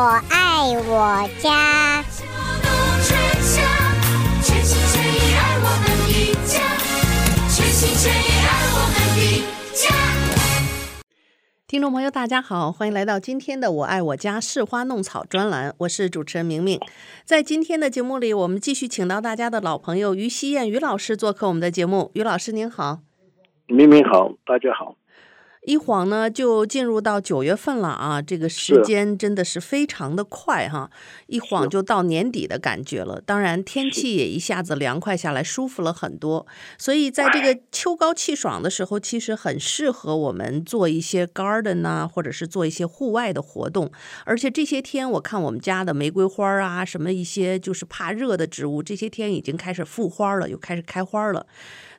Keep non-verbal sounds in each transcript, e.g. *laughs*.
我爱我家。听众朋友，大家好，欢迎来到今天的《我爱我家试花弄草》专栏，我是主持人明明。在今天的节目里，我们继续请到大家的老朋友于希燕于老师做客我们的节目。于老师您好，明明好，大家好。一晃呢，就进入到九月份了啊！这个时间真的是非常的快哈，一晃就到年底的感觉了。当然，天气也一下子凉快下来，舒服了很多。所以，在这个秋高气爽的时候，其实很适合我们做一些 garden 啊，或者是做一些户外的活动。而且这些天，我看我们家的玫瑰花啊，什么一些就是怕热的植物，这些天已经开始复花了，又开始开花了。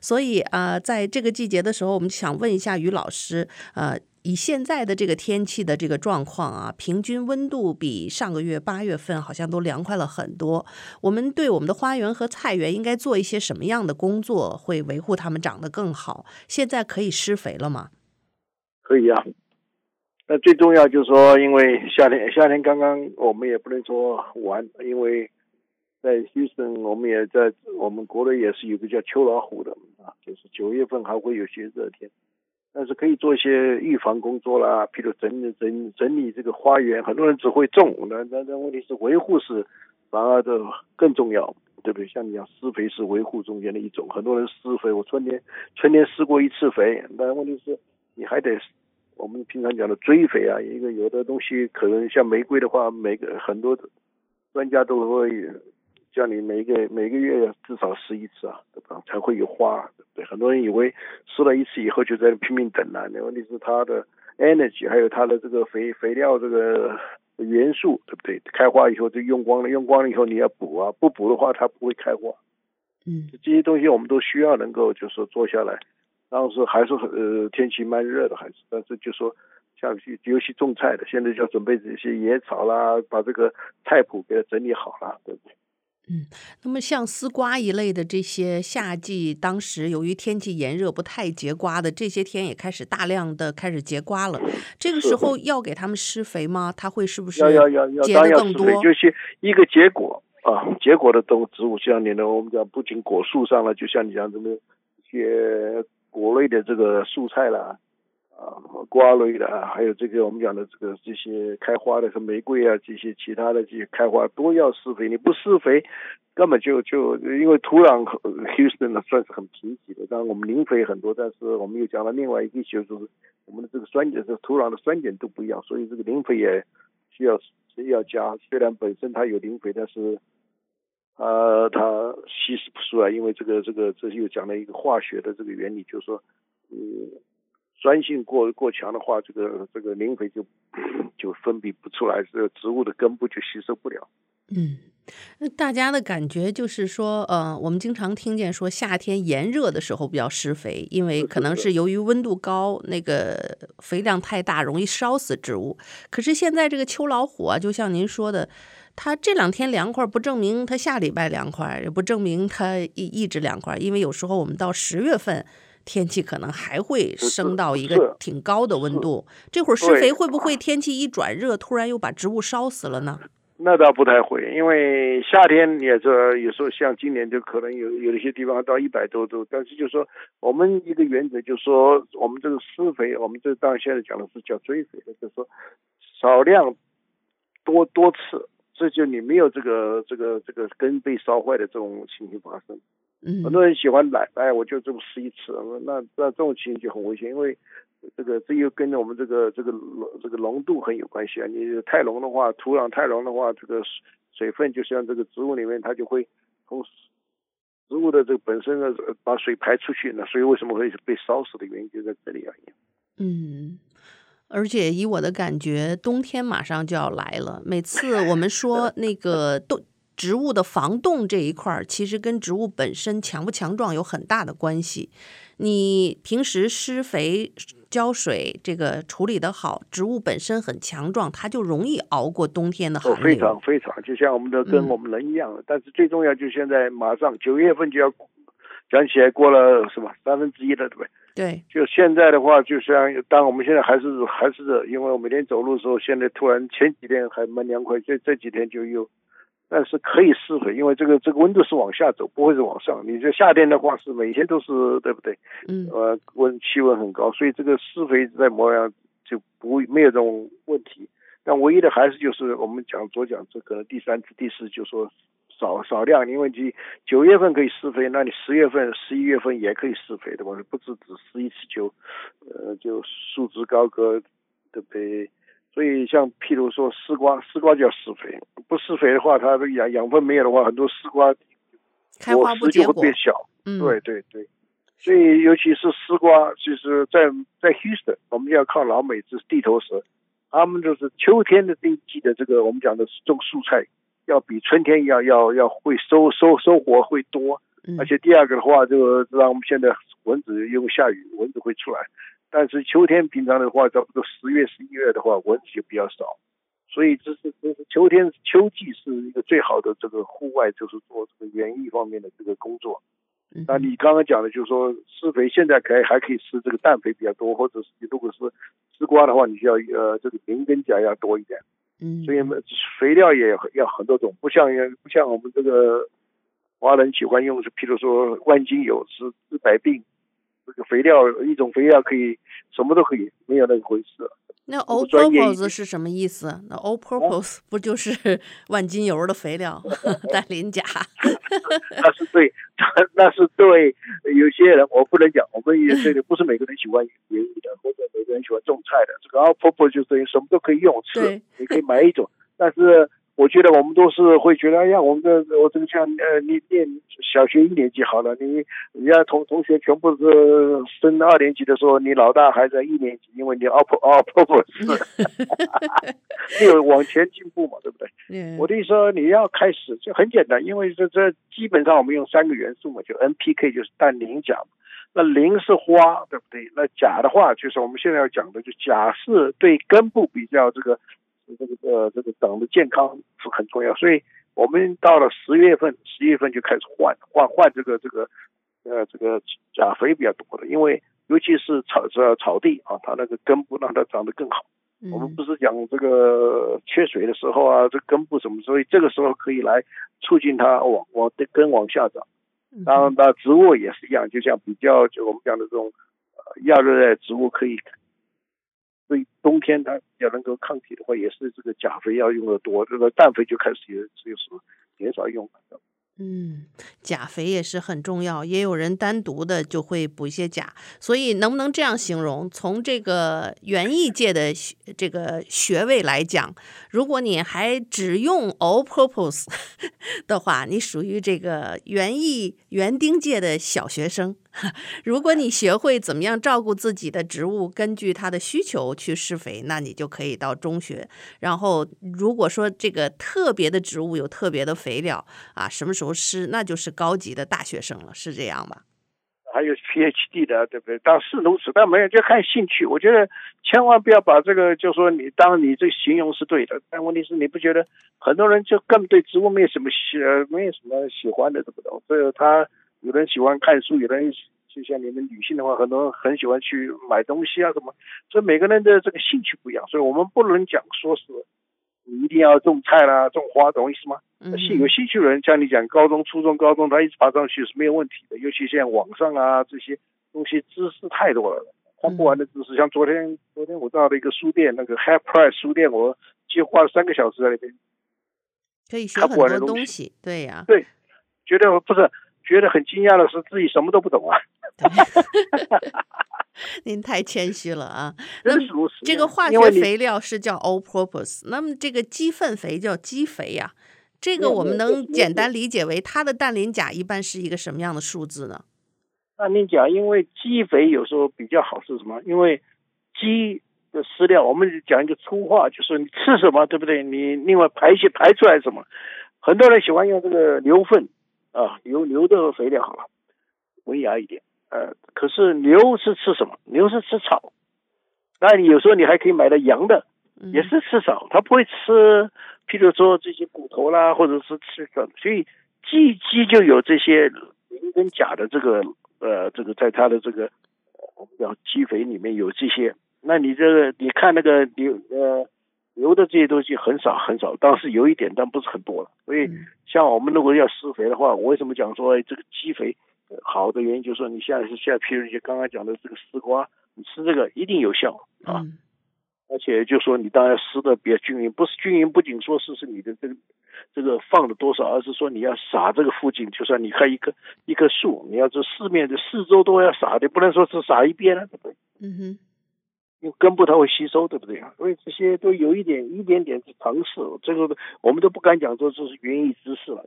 所以啊、呃，在这个季节的时候，我们想问一下于老师，呃，以现在的这个天气的这个状况啊，平均温度比上个月八月份好像都凉快了很多。我们对我们的花园和菜园应该做一些什么样的工作，会维护它们长得更好？现在可以施肥了吗？可以啊。那最重要就是说，因为夏天，夏天刚刚我们也不能说完，因为。在休斯顿，我们也在我们国内也是有个叫秋老虎的啊，就是九月份还会有些热天，但是可以做一些预防工作啦，譬如整理整整理这个花园，很多人只会种，那那那问题是维护是反而的更重要，对不对？像你讲施肥是维护中间的一种，很多人施肥，我春天春天施过一次肥，但问题是你还得我们平常讲的追肥啊，一个有的东西可能像玫瑰的话，每个很多专家都会。叫你每个每个月至少施一次啊，对吧？才会有花，对不对？很多人以为施了一次以后就在拼命等了，那问题是它的 energy 还有它的这个肥肥料这个元素，对不对？开花以后就用光了，用光了以后你要补啊，不补的话它不会开花。嗯，这些东西我们都需要能够就是说做下来。当时还是呃天气蛮热的，还是但是就说像尤其种菜的，现在就要准备这些野草啦，把这个菜谱给它整理好了，对不对？嗯，那么像丝瓜一类的这些夏季，当时由于天气炎热不太结瓜的，这些天也开始大量的开始结瓜了。这个时候要给他们施肥吗？它会是不是要要要要结的更多？就是一个结果啊，结果的动植物，像你呢我们讲，不仅果树上了，就像你讲这么一些果类的这个蔬菜啦。啊，瓜类的啊，还有这个我们讲的这个这些开花的，和玫瑰啊，这些其他的这些开花都要施肥。你不施肥，根本就就因为土壤，Houston 呢算是很贫瘠的。当然我们磷肥很多，但是我们又讲了另外一个就是我们的这个酸碱，这土壤的酸碱都不一样，所以这个磷肥也需要需要加。虽然本身它有磷肥，但是呃它稀释不出来，因为这个这个这又讲了一个化学的这个原理，就是说嗯。酸性过过强的话，这个这个磷肥就 *clears throat* 就分泌不出来，这个植物的根部就吸收不了。嗯，那大家的感觉就是说，呃，我们经常听见说夏天炎热的时候比较施肥，因为可能是由于温度高，那个肥量太大，容易烧死植物。可是现在这个秋老虎啊，就像您说的，它这两天凉快，不证明它下礼拜凉快，也不证明它一一直凉快，因为有时候我们到十月份。天气可能还会升到一个挺高的温度，这会儿施肥会不会天气一转热，突然又把植物烧死了呢？那倒不太会，因为夏天也是有时候像今年就可能有有一些地方到一百多度，但是就是说我们一个原则就是说，我们这个施肥，我们这当然现在讲的是叫追肥的，就是说少量多多次，这就你没有这个这个这个根被烧坏的这种情形发生。嗯，很多人喜欢懒，哎，我就这么试一次，那那这种情形就很危险，因为这个这又跟着我们这个这个这个浓度很有关系啊。你太浓的话，土壤太浓的话，这个水分就像这个植物里面，它就会从植物的这个本身的把水排出去，那所以为什么会被烧死的原因就在这里而已。嗯，而且以我的感觉，冬天马上就要来了。每次我们说那个 *laughs* 冬。植物的防冻这一块儿，其实跟植物本身强不强壮有很大的关系。你平时施肥、浇水，这个处理得好，植物本身很强壮，它就容易熬过冬天的寒冷。非常非常，就像我们的跟我们人一样。嗯、但是最重要，就现在马上九月份就要讲起来过了是吧？三分之一了，对不对？对。就现在的话，就像当我们现在还是还是热，因为我每天走路的时候，现在突然前几天还蛮凉快，这这几天就又，但是可以施肥，因为这个这个温度是往下走，不会是往上。你这夏天的话是每天都是对不对？嗯。呃，温气温很高，所以这个施肥在模样就不没有这种问题。但唯一的还是就是我们讲左讲这个第三次、第四，就说。少少量，因为你九月份可以施肥，那你十月份、十一月份也可以施肥的嘛，不止只施一次就，呃，就束之高阁，对不对？所以像譬如说丝瓜，丝瓜就要施肥，不施肥的话，它的养养分没有的话，很多丝瓜开花不结果，就会变小。嗯，对对对，所以尤其是丝瓜，就是在在 Houston，我们要靠老美，这是地头蛇，他们就是秋天的这一季的这个我们讲的种蔬菜。要比春天要要要会收收收获会多，而且第二个的话，就让我们现在蚊子因为下雨，蚊子会出来。但是秋天平常的话，差不多十月十一月的话，蚊子就比较少。所以这是这是秋天秋季是一个最好的这个户外，就是做这个园艺方面的这个工作。那你刚刚讲的就是说施肥，现在可以还可以施这个氮肥比较多，或者是你如果是丝瓜的话，你就要呃这个磷跟钾要多一点。嗯，所以肥料也要很多种，不像不像我们这个华人喜欢用，是譬如说万金油治治百病，这个肥料一种肥料可以什么都可以，没有那个回事。那 all purpose 是什么意思？那 all purpose 不就是 *laughs* 万金油的肥料，氮磷钾？*laughs* 那是对，*laughs* 那是对。有些人我不能讲，我们也这里不是每个人喜欢园艺的，或者每个人喜欢种菜的。这个 all purpose 就等于什么都可以用吃，你可以买一种，但是。我觉得我们都是会觉得，哎呀，我们的我这个像呃，你念小学一年级好了，你人家同同学全部是升二年级的时候，你老大还在一年级，因为你 all all purpose，没有往前进步嘛，对不对？我的意思说你要开始就很简单，因为这这基本上我们用三个元素嘛，就 NPK 就是氮磷钾，那磷是花，对不对？那钾的话就是我们现在要讲的，就钾是对根部比较这个。这个呃，这个长的健康是很重要，所以我们到了十月份、十一月份就开始换换换这个这个呃这个钾肥比较多的，因为尤其是草这草地啊，它那个根部让它长得更好。我们不是讲这个缺水的时候啊，这根部什么，所以这个时候可以来促进它往往的根往下长。当然，那植物也是一样，就像比较就我们讲的这种呃亚热带植物可以。所以冬天它要能够抗体的话，也是这个钾肥要用的多，这个氮肥就开始也就是减少用了。嗯，钾肥也是很重要，也有人单独的就会补一些钾，所以能不能这样形容？从这个园艺界的这个学位来讲，如果你还只用 all purpose 的话，你属于这个园艺园丁界的小学生。*laughs* 如果你学会怎么样照顾自己的植物，根据它的需求去施肥，那你就可以到中学。然后，如果说这个特别的植物有特别的肥料啊，什么时候施，那就是高级的大学生了，是这样吧？*laughs* 还有 PhD 的，对不对？当是如此，但没有就看兴趣。我觉得千万不要把这个，就说你当你这形容是对的，但问题是你不觉得很多人就根本对植物没有什么喜，没有什么喜欢的，对不对？所以他。有人喜欢看书，有人就像你们女性的话，很多人很喜欢去买东西啊什么，所以每个人的这个兴趣不一样，所以我们不能讲说是你一定要种菜啦、种花，懂我意思吗？兴，有兴趣的人，像你讲高中、初中、高中，他一直爬上去是没有问题的。尤其像网上啊这些东西，知识太多了，看不完的知识。像昨天，昨天我到了一个书店，那个 Half Price 书店，我几乎花了三个小时在那边，可以学很多东西。对呀，对，觉得不是。觉得很惊讶的是，自己什么都不懂啊！*laughs* 您太谦虚了啊。*laughs* 那么这个化学肥料是叫 all purpose，那么这个鸡粪肥叫鸡肥呀、啊。这个我们能简单理解为它的氮磷钾一般是一个什么样的数字呢？氮磷钾，因为鸡肥有时候比较好是什么？因为鸡的饲料，我们讲一个粗话，就是你吃什么，对不对？你另外排泄排出来什么？很多人喜欢用这个牛粪。啊，牛牛的肥料好了，文雅一点。呃，可是牛是吃什么？牛是吃草。那你有时候你还可以买到羊的，也是吃草，它不会吃，譬如说这些骨头啦，或者是吃什么。所以鸡鸡就有这些磷跟钾的这个呃这个在它的这个我们叫鸡肥里面有这些，那你这个你看那个牛呃牛的这些东西很少很少，当然是有一点，但不是很多了。所以像我们如果要施肥的话，我为什么讲说这个基肥好的原因，就是说你现在是现在，譬如你刚刚讲的这个丝瓜，你吃这个一定有效啊。嗯而且就说你当然施的比较均匀，不是均匀，不仅说是是你的这个这个放了多少，而是说你要撒这个附近，就算你看一棵一棵树，你要这四面的四周都要撒的，不能说是撒一边了？嗯哼，因为根部它会吸收，对不对？所以这些都有一点一点点常识，这个我们都不敢讲说这是园艺知识了。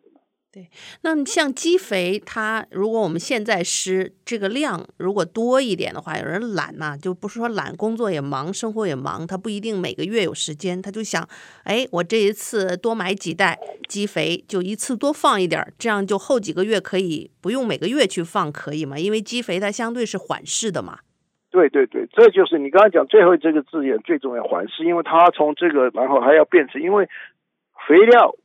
对，那像基肥，它如果我们现在施这个量如果多一点的话，有人懒呐、就不是说懒，工作也忙，生活也忙，他不一定每个月有时间，他就想，哎，我这一次多买几袋基肥，就一次多放一点，这样就后几个月可以不用每个月去放，可以吗？因为基肥它相对是缓释的嘛。对对对，这就是你刚才讲最后这个字眼最重要，缓释，因为它从这个然后还要变成，因为肥料。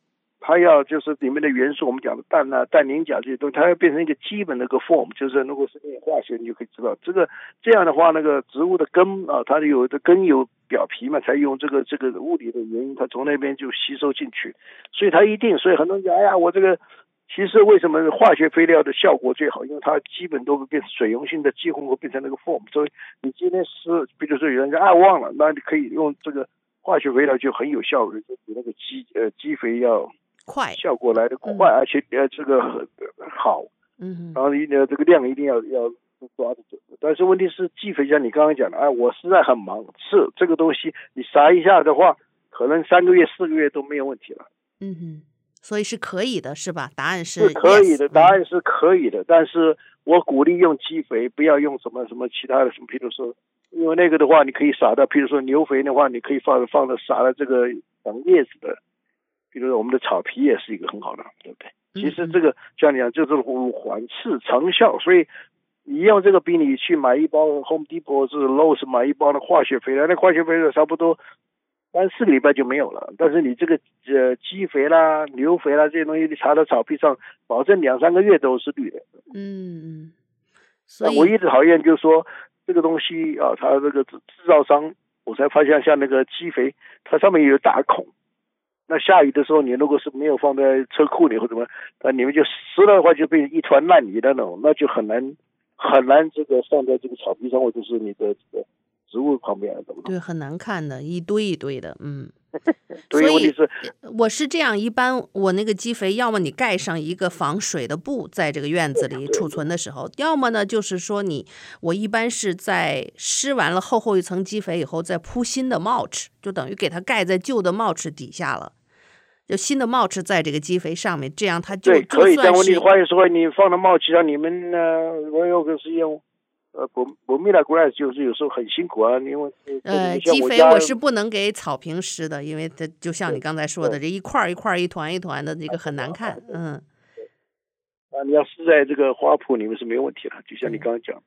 它要就是里面的元素，我们讲的氮啊、氮、磷、钾这些东西，它要变成一个基本的一个 form，就是如果是化学，你就可以知道这个这样的话，那个植物的根啊，它有的根有表皮嘛，才用这个这个物理的原因，它从那边就吸收进去，所以它一定，所以很多人讲，哎呀，我这个其实为什么化学肥料的效果最好？因为它基本都会变成水溶性的基混合，变成那个 form，所以你今天是，比如说有人讲啊忘了，那你可以用这个化学肥料就很有效率，就比那个鸡呃鸡肥要。快效果来得快，嗯、而且呃这个很好，嗯，然后你呢这个量一定要要抓得准。但是问题是，鸡肥像你刚刚讲的，哎，我实在很忙，是这个东西你撒一下的话，可能三个月四个月都没有问题了。嗯哼，所以是可以的，是吧？答案是是可以的，答案是可以的。嗯、但是我鼓励用基肥，不要用什么什么其他的什么，譬如说，因为那个的话，你可以撒到，譬如说牛肥的话，你可以放放的撒到这个长叶子的。比如说我们的草皮也是一个很好的，对不对？其实这个像你讲，就是缓释长效，所以你用这个比你去买一包 Home Depot 是 Lowe's 买一包的化学肥料，那化学肥料差不多三四个礼拜就没有了。但是你这个呃鸡肥啦、牛肥啦这些东西，你撒到草皮上，保证两三个月都是绿的。嗯嗯。所以我一直讨厌就是说这个东西啊，它这个制制造商，我才发现像那个鸡肥，它上面有打孔。那下雨的时候，你如果是没有放在车库里或者什么，那你们就湿了的话，就变成一团烂泥的那种，那就很难很难这个放在这个草皮上或者是你的这个植物旁边，怎么？对，很难看的，一堆一堆的，嗯。*laughs* 所以我是这样，一般我那个基肥，要么你盖上一个防水的布，在这个院子里储存的时候，要么呢就是说你，我一般是在施完了厚厚一层基肥以后，再铺新的 mulch，就等于给它盖在旧的 mulch 底下了。就新的 mulch 在这个基肥上面，这样它就对可以。但我你话又说，你放的 mulch 上，你们呢？我有个是用呃，不不米拉 grass，就是有时候很辛苦啊。因为呃，基肥我是不能给草坪施的，因为它就像你刚才说的，这一块一块一团一团的，这个很难看。嗯。啊，你要施在这个花圃里面是没有问题的，就像你刚刚讲。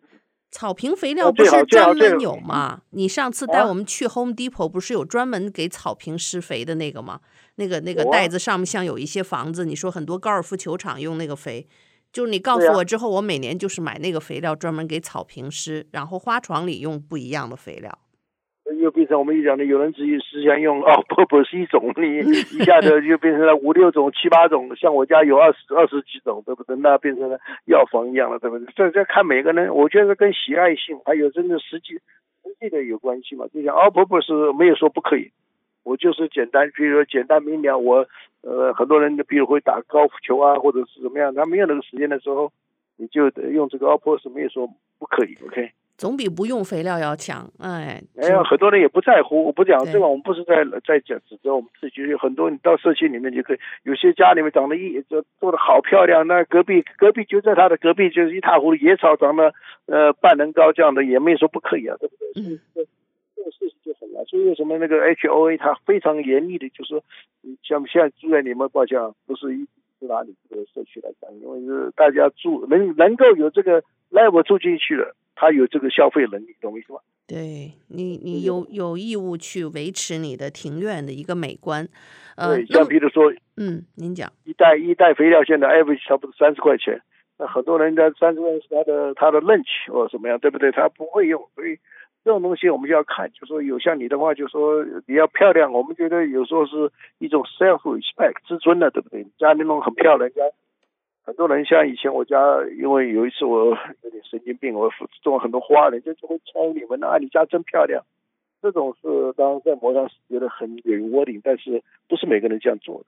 草坪肥料不是专门有吗？你上次带我们去 Home Depot 不是有专门给草坪施肥的那个吗？那个那个袋子上面像有一些房子，你说很多高尔夫球场用那个肥，就是你告诉我之后，我每年就是买那个肥料专门给草坪施，然后花床里用不一样的肥料。又变成我们一讲的，有人自己是想用哦，不不是一种，你一下子就变成了五六种、七八种，像我家有二十二十几种，对不对？那变成了药房一样了，对不对？这这看每个人，我觉得跟喜爱性还有真的实际实际的有关系嘛。就像哦，不不是没有说不可以，我就是简单，比如说简单明了，我呃很多人比如会打高尔夫球啊，或者是怎么样，他没有那个时间的时候，你就得用这个 All-Purpose 没有说不可以，OK。总比不用肥料要强，哎，哎呀很多人也不在乎。我不讲这个，我们不是在在讲指责我们自己。有很多你到社区里面就可以，有些家里面长得一就做的好漂亮，那隔壁隔壁就在他的隔壁就是一塌糊涂，野草长得呃半人高这样的，也没说不可以啊，对不对？嗯，这这个事情就很难。所以为什么那个 HOA 它非常严厉的，就是说，像现在住在你们报价不是一是哪里这个社区来讲，因为是大家住能能够有这个 level 住进去了。他有这个消费能力，懂我意思吗？对你，你有有义务去维持你的庭院的一个美观。呃，对，像比如说，嗯，您讲，一袋一袋肥料现在 average 差不多三十块钱，那很多人在山庄是他的他的 lunch 或怎么样，对不对？他不会用，所以这种东西我们就要看。就说有像你的话，就说你要漂亮，我们觉得有时候是一种 self respect 自尊的，对不对？家里那种很漂亮，家很多人像以前我家，因为有一次我有点神经病，我种了很多花，人家就会敲你们啊，你家真漂亮。这种是当然在模上是觉得很 rewarding，但是不是每个人这样做的。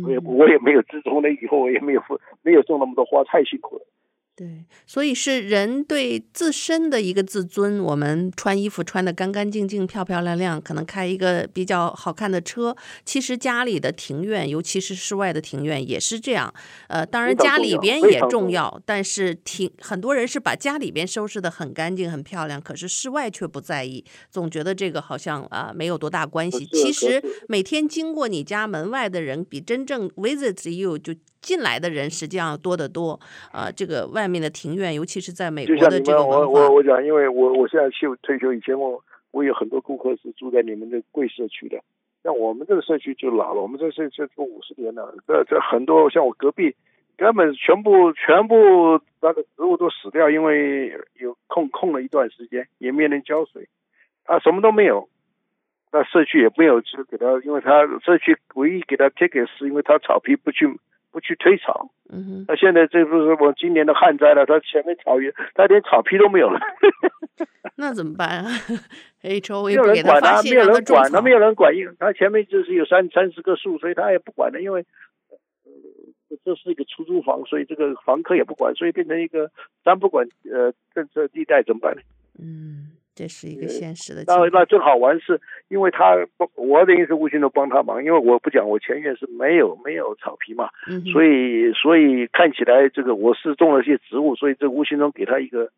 我也我也没有，自从那以后我也没有没有种那么多花，太辛苦了。对，所以是人对自身的一个自尊。我们穿衣服穿的干干净净、漂漂亮亮，可能开一个比较好看的车。其实家里的庭院，尤其是室外的庭院，也是这样。呃，当然家里边也重要，但是庭很多人是把家里边收拾得很干净、很漂亮，可是室外却不在意，总觉得这个好像啊、呃、没有多大关系。其实每天经过你家门外的人，比真正 visit you 就。进来的人实际上多得多，啊、呃，这个外面的庭院，尤其是在美国的这个。我我我讲，因为我我现在去退休以前，我我有很多顾客是住在你们的贵社区的。像我们这个社区就老了，我们这个社区住五十年了，这这很多像我隔壁，根本全部全部那个植物都死掉，因为有空空了一段时间，也没人浇水，啊，什么都没有。那社区也没有去给他，因为他社区唯一给他 ticket 是因为他草皮不去。不去推草，嗯哼，那现在这不是我今年的旱灾了，他前面草原，他连草皮都没有了，*laughs* 那怎么办啊？H O 没有人管他，没有人管他，没有人管，因为他前面就是有三三十棵树，所以他也不管了，因为呃这是一个出租房，所以这个房客也不管，所以变成一个三不管呃政策地带，怎么办呢？嗯。这是一个现实的。那那正好玩是，因为他我等于是无形中帮他忙，因为我不讲，我前院是没有没有草皮嘛，嗯、所以所以看起来这个我是种了些植物，所以这无形中给他一个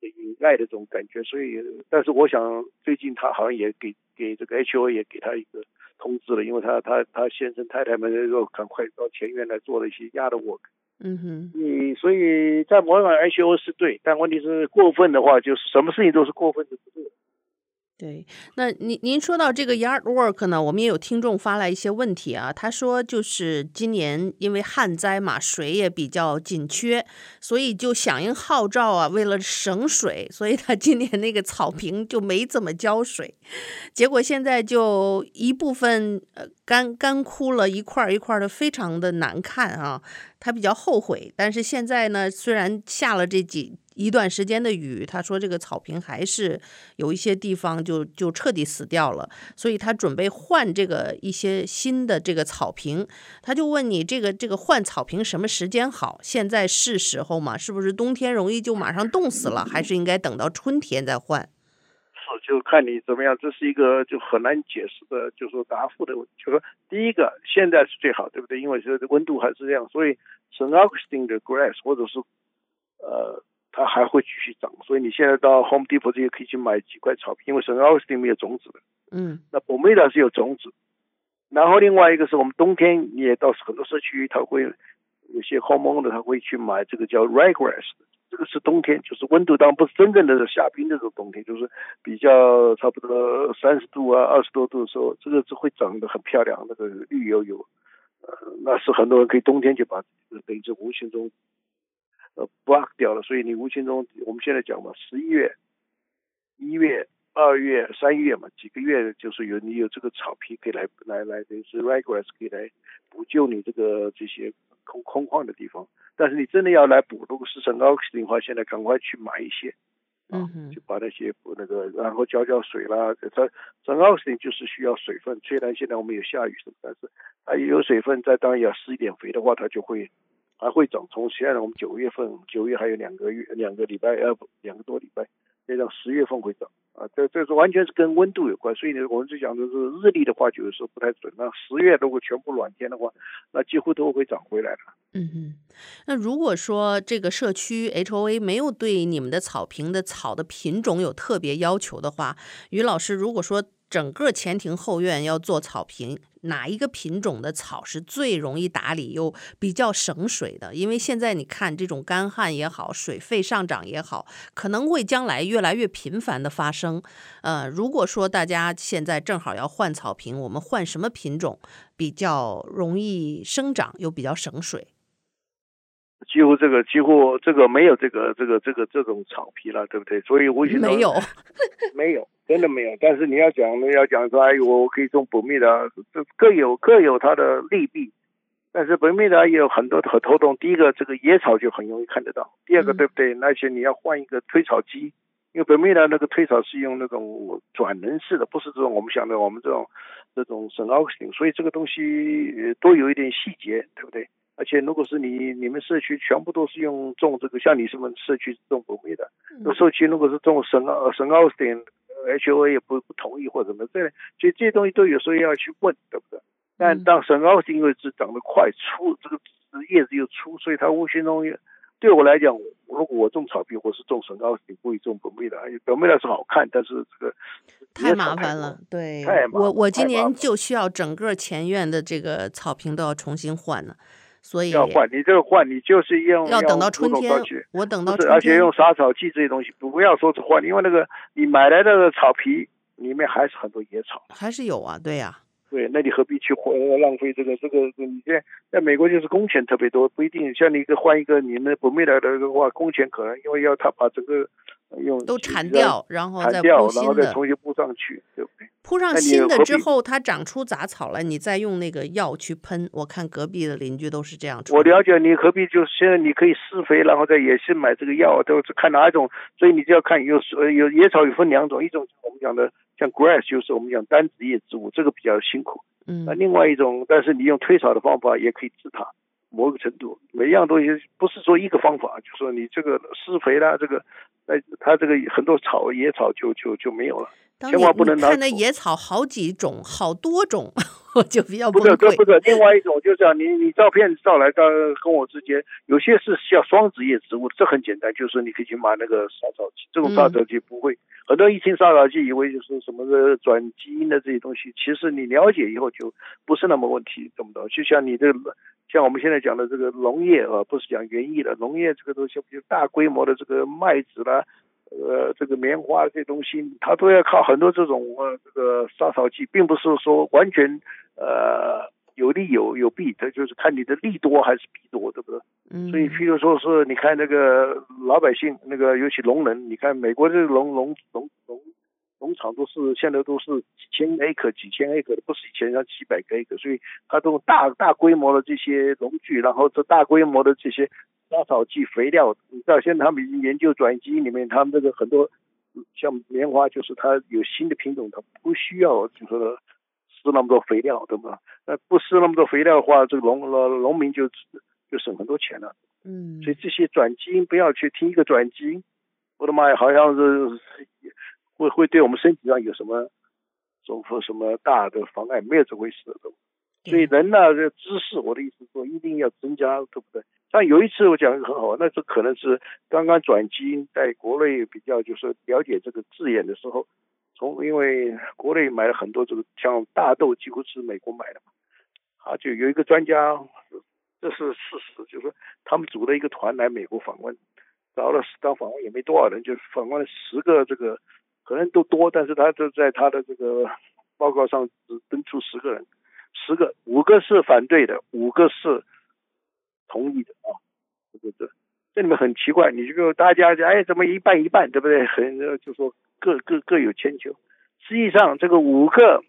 隐盖的这种感觉。所以，但是我想最近他好像也给给这个 HOA 也给他一个通知了，因为他他他先生太太们又赶快到前院来做了一些 yard work。嗯哼，你所以在模仿 HO 是对，但问题是过分的话，就是什么事情都是过分的不对。对，那您您说到这个 yard work 呢，我们也有听众发来一些问题啊。他说，就是今年因为旱灾嘛，水也比较紧缺，所以就响应号召啊，为了省水，所以他今年那个草坪就没怎么浇水，结果现在就一部分呃干干枯了一块一块的，非常的难看啊。他比较后悔，但是现在呢，虽然下了这几一段时间的雨，他说这个草坪还是有一些地方就就彻底死掉了，所以他准备换这个一些新的这个草坪。他就问你，这个这个换草坪什么时间好？现在是时候吗？是不是冬天容易就马上冻死了？还是应该等到春天再换？是，就看你怎么样。这是一个就很难解释的，就是说答复的问题。就说第一个，现在是最好，对不对？因为这温度还是这样，所以。St. Augustine grass，或者是呃，它还会继续长，所以你现在到 Home Depot 这些可以去买几块草坪，因为 St. Augustine 没有种子的。嗯。那 Palmetto 是有种子，然后另外一个是我们冬天你也到很多社区，它会有些 homeowner 他会去买这个叫 ryegrass，这个是冬天，就是温度当然不是真正的下冰的这种冬天，就是比较差不多三十度啊、二十多度的时候，这个是会长得很漂亮，那个绿油油。呃，那是很多人可以冬天就把等于是无形中呃 block 掉了，所以你无形中我们现在讲嘛，十一月、一月、二月、三月嘛，几个月就是有你有这个草皮可以来来来，等于是 ryegrass 可以来补救你这个这些空空旷的地方。但是你真的要来补，如果是很高的话，现在赶快去买一些。嗯哼，就把那些那个，然后浇浇水啦。它整个事情就是需要水分。虽然现在我们有下雨什么，但是它有水分，再当然要施一点肥的话，它就会还会长。从现在我们九月份，九月还有两个月，两个礼拜，呃不，两个多礼拜，再到十月份会长。啊，这这是完全是跟温度有关。所以呢，我们就讲的是日历的话，就是说不太准。那十月如果全部暖天的话，那几乎都会长回来了。嗯哼，那如果说这个社区 HOA 没有对你们的草坪的草的品种有特别要求的话，于老师，如果说整个前庭后院要做草坪，哪一个品种的草是最容易打理又比较省水的？因为现在你看这种干旱也好，水费上涨也好，可能会将来越来越频繁的发生。呃，如果说大家现在正好要换草坪，我们换什么品种比较容易生长又比较省水？几乎这个几乎这个没有这个这个这个这种草皮了，对不对？所以无形中没有 *laughs* 没有真的没有。但是你要讲你要讲说，哎，我可以种本命的，这各有各有它的利弊。但是本命的也有很多很头痛。第一个，这个野草就很容易看得到；第二个，对不对？而且你要换一个推草机，因为本命的那个推草是用那种转轮式的，不是这种我们想的我们这种这种省奥斯汀，所以这个东西都有一点细节，对不对？而且如果是你你们社区全部都是用种这个，像你什么社区种本命的，那社区如果是种省奥省奥斯汀，HOA 也不不同意或者什么，这所以这些东西都有时候要去问，对不对？但当省奥斯汀因为是长得快粗，这个叶子又粗，所以它无形中对我来讲，如果我种草坪，我是种省奥斯汀，不会种本命的。本命的是好看，但是这个太麻烦了。对，太麻烦，我我今年就需要整个前院的这个草坪都要重新换了。所以要换，你这个换，你就是用要等到春天，我等到春天，而且用杀草剂这些东西，不要说是换，因为那个你买来的草皮里面还是很多野草，还是有啊，对呀、啊，对，那你何必去换浪费这个这个？你现在在美国就是工钱特别多，不一定像你一个换一个你那不没来的的话，工钱可能因为要他把整个用都铲掉，然后再铺新的，然后再重新铺上去，对不对？铺上新的之后，它长出杂草了，你再用那个药去喷。我看隔壁的邻居都是这样做。我了解，你何必就是现在你可以施肥，然后再也是买这个药，都是看哪一种。所以你就要看有呃有野草有分两种，一种我们讲的像 grass，就是我们讲单子叶植物，这个比较辛苦。嗯。那另外一种，但是你用推草的方法也可以治它，某个程度，每一样东西不是说一个方法，就说你这个施肥啦，这个那它这个很多草野草就就就没有了。千万不能拿。看那野草好几种，好多种，*laughs* 我就比较不是，这不是。另外一种就是你你照片照来，到跟我之间有些是叫双子叶植物，这很简单，就是你可以去买那个杀草剂，这种杀草剂不会。嗯、很多人一听杀草剂，以为就是什么的转基因的这些东西，其实你了解以后就不是那么问题，懂不懂？就像你这个，像我们现在讲的这个农业啊，不是讲园艺的农业，这个东西比如大规模的这个麦子啦。呃，这个棉花这些东西，它都要靠很多这种呃这个杀草剂，并不是说完全呃有利有有弊，它就是看你的利多还是弊多，对不对？嗯。所以，譬如说是你看那个老百姓，那个尤其农人，你看美国这个农农农农农场都是现在都是几千 acre 几千 acre 的，不是以前像几百个 acre，所以它都大大规模的这些农具，然后这大规模的这些。杀草剂、肥料，你知道现在他们已经研究转基因里面，他们这个很多像棉花，就是它有新的品种，它不需要就说施那么多肥料，对吧？那不施那么多肥料的话，这个农农农民就就省很多钱了。嗯，所以这些转基因不要去听一个转基因，我的妈呀，好像是会会对我们身体上有什么什么什么大的妨碍，没有这回事的。所以人呢，这知识，我的意思说，一定要增加，对不对？但有一次我讲的很好，那这可能是刚刚转基因在国内比较就是了解这个字眼的时候，从因为国内买了很多这个像大豆几乎是美国买的嘛，啊，就有一个专家，这是事实，就是说他们组了一个团来美国访问，找了当访问也没多少人，就访问了十个这个，可能都多，但是他就在他的这个 *laughs* 报告上只登出十个人，十个五个是反对的，五个是。同意的啊，这个这这里面很奇怪，你这个大家哎怎么一半一半，对不对？很就说各各各有千秋。实际上这个五个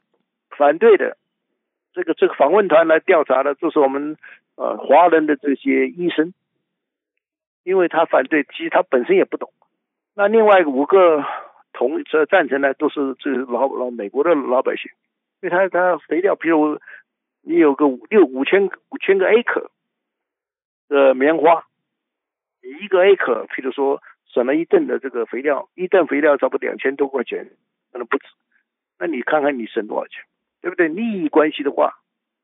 反对的，这个这个访问团来调查的，就是我们呃华人的这些医生，因为他反对，其实他本身也不懂。那另外五个同这赞成呢，都是这老老美国的老百姓，因为他他肥料，比如你有个五六五千五千个 acre。的棉花，一个 acre，譬如说省了一吨的这个肥料，一吨肥料差不多两千多块钱，可能不止。那你看看你省多少钱，对不对？利益关系的话，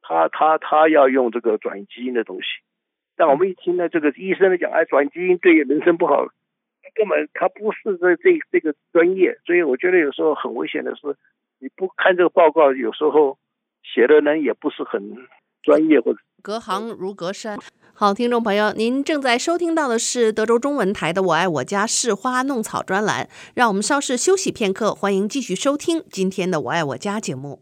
他他他要用这个转基因的东西。但我们一听呢，这个医生讲，哎，转基因对人身不好，根本他不是这这这个专业。所以我觉得有时候很危险的是，你不看这个报告，有时候写的人也不是很专业或者。隔行如隔山。好，听众朋友，您正在收听到的是德州中文台的《我爱我家试花弄草》专栏。让我们稍事休息片刻，欢迎继续收听今天的《我爱我家》节目。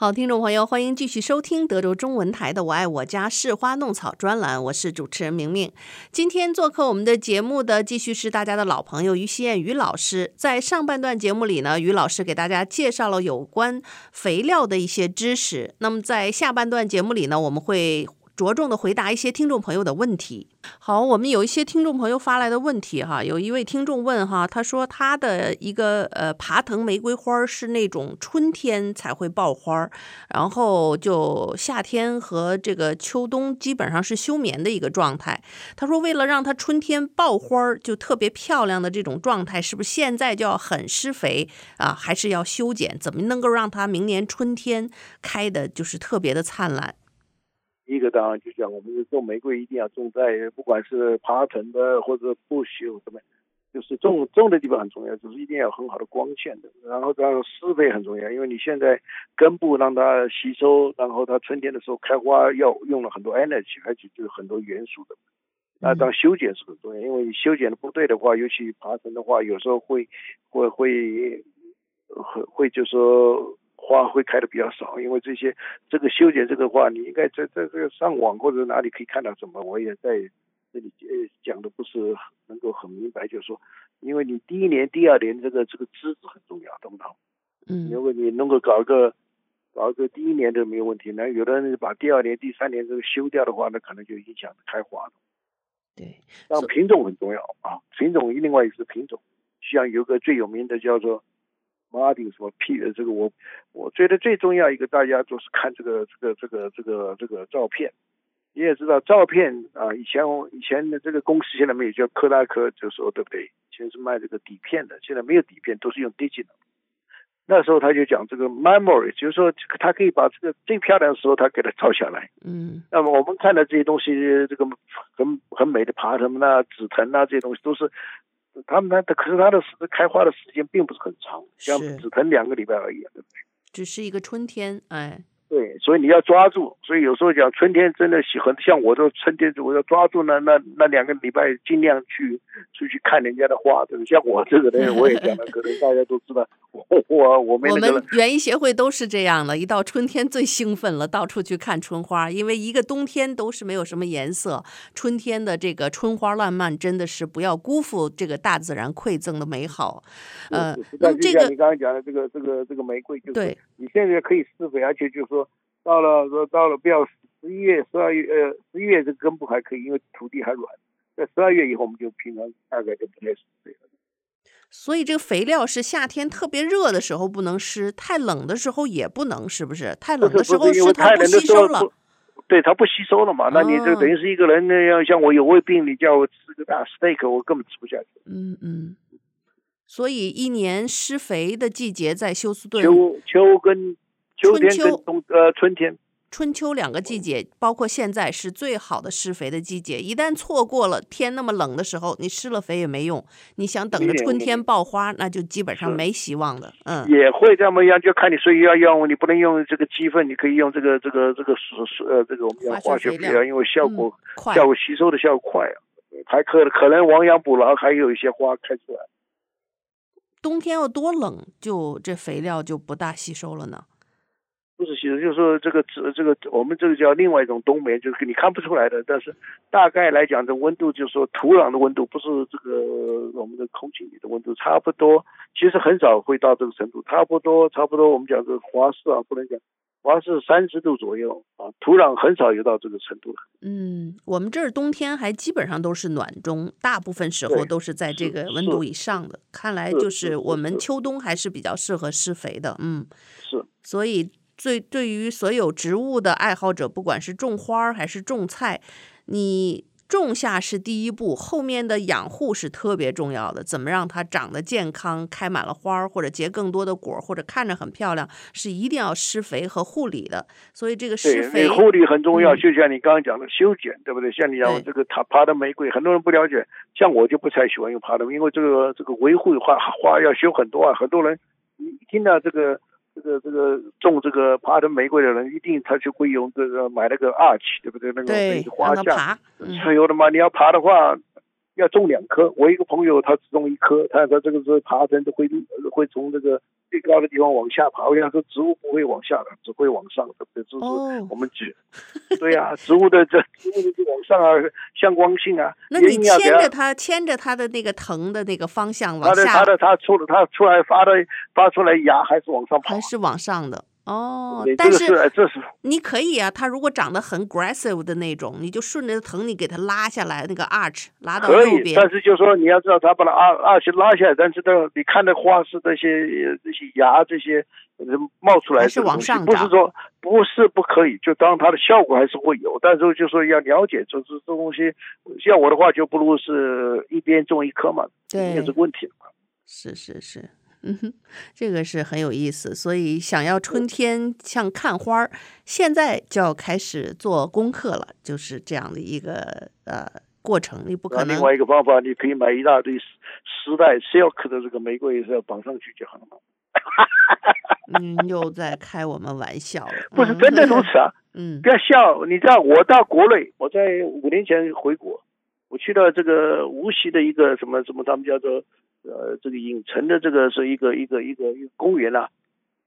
好，听众朋友，欢迎继续收听德州中文台的《我爱我家试花弄草》专栏，我是主持人明明。今天做客我们的节目的继续是大家的老朋友于希燕于老师。在上半段节目里呢，于老师给大家介绍了有关肥料的一些知识。那么在下半段节目里呢，我们会。着重的回答一些听众朋友的问题。好，我们有一些听众朋友发来的问题哈，有一位听众问哈，他说他的一个呃爬藤玫瑰花是那种春天才会爆花，然后就夏天和这个秋冬基本上是休眠的一个状态。他说为了让它春天爆花就特别漂亮的这种状态，是不是现在就要很施肥啊，还是要修剪？怎么能够让它明年春天开的就是特别的灿烂？一个当然就讲我们种玫瑰，一定要种在不管是爬藤的或者不朽什么，就是种种的地方很重要，就是一定要有很好的光线的。然后当然施肥很重要，因为你现在根部让它吸收，然后它春天的时候开花要用了很多 energy，而且就是很多元素的。那当修剪是很重要，因为你修剪的不对的话，尤其爬藤的话，有时候会会会会会就说。花会开的比较少，因为这些这个修剪这个话，你应该在在这个上网或者哪里可以看到什么？我也在这里呃讲的不是能够很明白，就是说，因为你第一年、第二年这个这个枝子很重要，懂不懂？嗯，如果你能够搞一个搞一个第一年都没有问题，那有的人把第二年、第三年这个修掉的话，那可能就影响开花了。对，但品种很重要啊，品种另外一个是品种，像有个最有名的叫做。马丁什么屁的这个我，我觉得最重要一个，大家就是看这个这个这个这个这个照片。你也知道照片啊，以前以前的这个公司现在没有叫柯达科，就说对不对？以前是卖这个底片的，现在没有底片，都是用 digital。那时候他就讲这个 memory，就是说他可以把这个最漂亮的时候他给它照下来。嗯。那么我们看到这些东西，这个很很美的爬藤啊、紫藤啊这些东西都是。他们他可是它的时开花的时间并不是很长，像只疼两个礼拜而已，对不对？只是一个春天，哎。对，所以你要抓住。所以有时候讲春天真的喜欢，像我都春天，我要抓住那那那两个礼拜，尽量去出去看人家的花。对，像我这个人，我也讲了，可能大家都知道，我我我们、那个、我们园艺协会都是这样的，一到春天最兴奋了，到处去看春花，因为一个冬天都是没有什么颜色，春天的这个春花烂漫，真的是不要辜负这个大自然馈赠的美好。呃，那这个你刚刚讲的这个这个这个玫瑰，就是对你现在可以施肥，而且就是说。到了说到了不要十一月十二月呃十一月这根部还可以，因为土地还软。在十二月以后，我们就平常大概就不太施肥了。所以这个肥料是夏天特别热的时候不能施，太冷的时候也不能，是不是？太冷的时候施它不吸收了。对，它不吸收了嘛？那你这等于是一个人那样，像我有胃病，你叫我吃个大 steak，我根本吃不下去。嗯嗯。所以一年施肥的季节在休斯顿。秋秋跟。秋天跟冬呃春天，春秋两个季节，包括现在是最好的施肥的季节。一旦错过了天那么冷的时候，你施了肥也没用。你想等着春天爆花，那就基本上没希望了。嗯，也会这么样，就看你所以要用，你不能用这个鸡粪，你可以用这个这个这个是是呃这个我们叫化学肥料，因为效果、嗯、效果吸收的效果快啊，还可可能亡羊补牢，还有一些花开出来。冬天要多冷，就这肥料就不大吸收了呢？不是，吸收就是说这个这这个我们这个叫另外一种冬眠，就是你看不出来的。但是大概来讲，这温度就是说土壤的温度，不是这个我们的空气里的温度，差不多。其实很少会到这个程度，差不多差不多。我们讲这个华氏啊，不能讲华氏三十度左右啊，土壤很少有到这个程度。嗯，我们这儿冬天还基本上都是暖中，大部分时候都是在这个温度以上的。看来就是我们秋冬还是比较适合施肥的。嗯，是，所以。最对于所有植物的爱好者，不管是种花还是种菜，你种下是第一步，后面的养护是特别重要的。怎么让它长得健康，开满了花儿，或者结更多的果，或者看着很漂亮，是一定要施肥和护理的。所以这个施肥护理很重要，嗯，就像你刚刚讲的修剪，对不对？像你讲这个爬爬的玫瑰，很多人不了解，像我就不太喜欢用爬的，因为这个这个维护花花要修很多啊。很多人一听到这个。这个这个种这个爬藤玫瑰的人，一定他就会用这个买那个 arch，对不对？那个花架。嗯。有的嘛，你要爬的话，要种两棵。我一个朋友他只种一棵，他说这个是爬藤都会会从这个最高的地方往下爬。我想说植物不会往下的，只会往上的，对不对？就是我们举，对呀、*laughs* 啊，植物的这植物的往上啊，向光性啊。那你牵着它，牵着它的那个藤的那个方向往下。它的它的它出它出来发的发出来芽还是往上爬？还是往上的。哦，但是这是你可以啊，它如果长得很 aggressive 的那种，你就顺着藤，你给它拉下来，那个 arch 拉到右边。可以，但是就是说你要知道，它把它 arch 拉下来，但是呢，你看的花是这些这些芽这些冒出来的，是往上不是说不是不可以，就当它的效果还是会有，但是就是说要了解，就是这东西像我的话，就不如是一边种一棵嘛，对，也是问题嘛。是是是。嗯哼，这个是很有意思，所以想要春天像看花儿，现在就要开始做功课了，就是这样的一个呃过程。你不可能。另外一个方法，你可以买一大堆丝带 silk 的这个玫瑰，是要绑上去就好了嘛。*laughs* 嗯，又在开我们玩笑了。不是真的如此啊。*laughs* 嗯，不要笑。你知道，我到国内，我在五年前回国，我去到这个无锡的一个什么什么，他们叫做。呃，这个影城的这个是一个一个一个一个公园啊，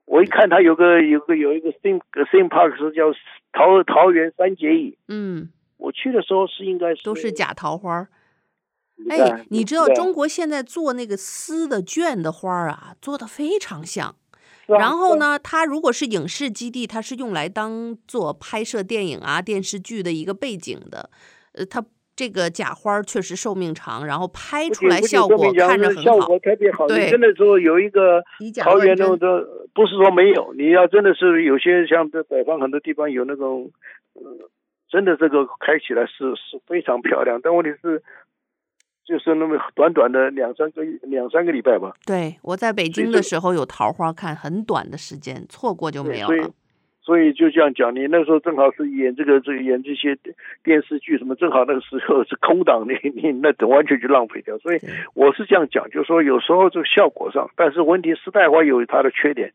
我一看它有个有个有一个 theme theme park 是叫桃桃园三结义。嗯，我去的时候是应该是都是假桃花。哎，你知道中国现在做那个丝的绢的花啊，做的非常像。然后呢，它如果是影视基地，它是用来当做拍摄电影啊电视剧的一个背景的。呃，它。这个假花确实寿命长，然后拍出来效果看着很好，效果特别好。对，你真的说有一个桃园那种的，不是说没有，你要真的是有些像在北方很多地方有那种，呃，真的这个开起来是是非常漂亮，但问题是，就是那么短短的两三个两三个礼拜吧。对，我在北京的时候有桃花看，很短的时间，错过就没有了。所以就这样讲，你那时候正好是演这个这个演这些电视剧什么，正好那个时候是空档，你 *laughs* 你那完全就浪费掉。所以我是这样讲，就是说有时候这个效果上，但是问题丝带花有它的缺点，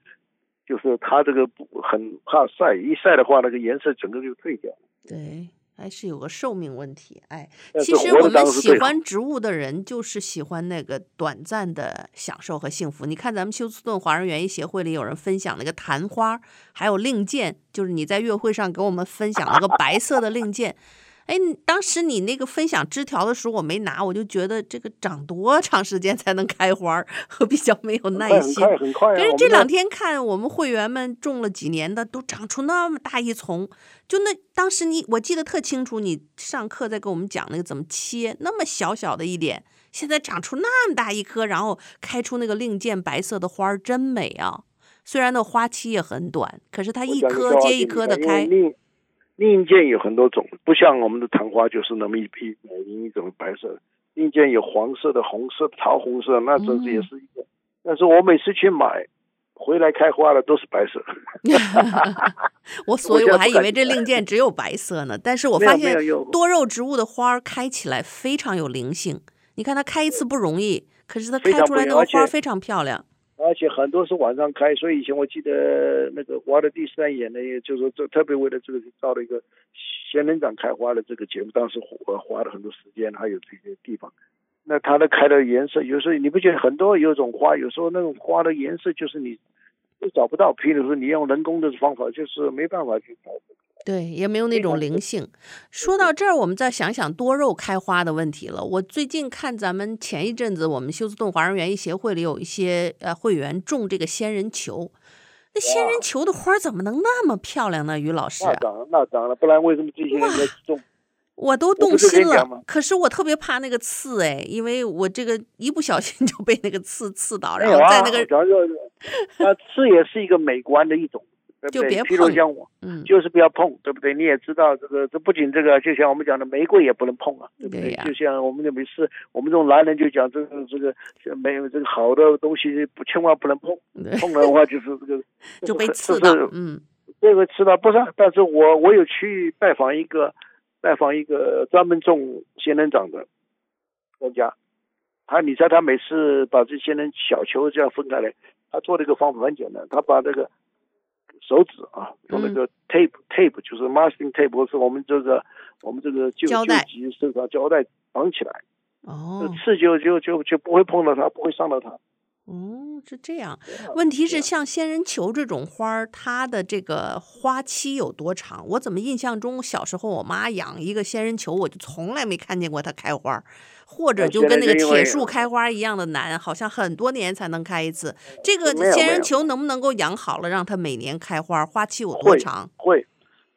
就是它这个很怕晒，一晒的话那个颜色整个就退掉。对。还是有个寿命问题，哎，其实我们喜欢植物的人就是喜欢那个短暂的享受和幸福。你看，咱们休斯顿华人园艺协会里有人分享那个昙花，还有令箭，就是你在月会上给我们分享那个白色的令箭。哎，当时你那个分享枝条的时候，我没拿，我就觉得这个长多长时间才能开花，我比较没有耐心。很快很快，可是这两天看我们会员们种了几年的，都长出那么大一丛。就那当时你我记得特清楚，你上课在给我们讲那个怎么切，那么小小的一点，现在长出那么大一棵，然后开出那个令箭白色的花，真美啊！虽然那花期也很短，可是它一颗接一颗的开。令箭有很多种，不像我们的昙花，就是那么一批一一种白色的。令箭有黄色的、红色的、桃红色，那真是也是一个。嗯、但是我每次去买回来开花了都是白色。*laughs* 我所以我还以为这令箭只有白色呢，但是我发现多肉植物的花开起来非常有灵性。你看它开一次不容易，可是它开出来那个花非常漂亮。而且很多是晚上开，所以以前我记得那个华的第三眼呢，也就是说这特别为了这个造了一个仙人掌开花的这个节目，当时花花了很多时间，还有这些地方。那它的开的颜色，有时候你不觉得很多有种花，有时候那种花的颜色就是你都找不到，譬如说你用人工的方法，就是没办法去找。对，也没有那种灵性。说到这儿，我们再想想多肉开花的问题了。我最近看咱们前一阵子，我们休斯顿华人园艺协会里有一些呃会员种这个仙人球，那仙人球的花怎么能那么漂亮呢？于老师，那长了，那长了，不然为什么这些人在种？我都动心了，可是我特别怕那个刺哎，因为我这个一不小心就被那个刺刺到，然后在那个，那刺也是一个美观的一种。就别碰，譬如像我，嗯，就是不要碰，对不对？你也知道，这个这不仅这个，就像我们讲的玫瑰也不能碰啊，对不对？就像我们的没事，我们这种男人就讲这个这个没有这个好的东西不千万不能碰，碰了的话就是这个 *laughs* 就被刺到，嗯，这个刺到不是，但是我我有去拜访一个拜访一个专门种仙人掌的专家，他你知道他每次把这仙人小球这样分开来，他做了一个方法很简单，他把这个。手指啊，用那个 tape、嗯、tape 就是 masking tape，是我们这个我们这个旧旧集身上胶带绑起来，哦，刺就就就就不会碰到它，不会伤到它。哦，是这样。问题是，像仙人球这种花儿，它的这个花期有多长？我怎么印象中小时候我妈养一个仙人球，我就从来没看见过它开花，或者就跟那个铁树开花一样的难，好像很多年才能开一次。这个仙人球能不能够养好了，让它每年开花？花期有多长？会，会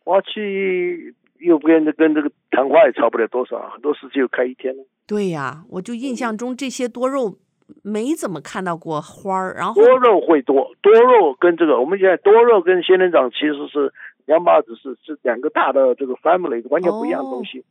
花期又跟跟这个昙花也差不了多少，很多时只有开一天。对呀，我就印象中这些多肉。没怎么看到过花儿，然后多肉会多，多肉跟这个我们现在多肉跟仙人掌其实是两把子是，是两个大的这个 family 完全不一样的东西。哦、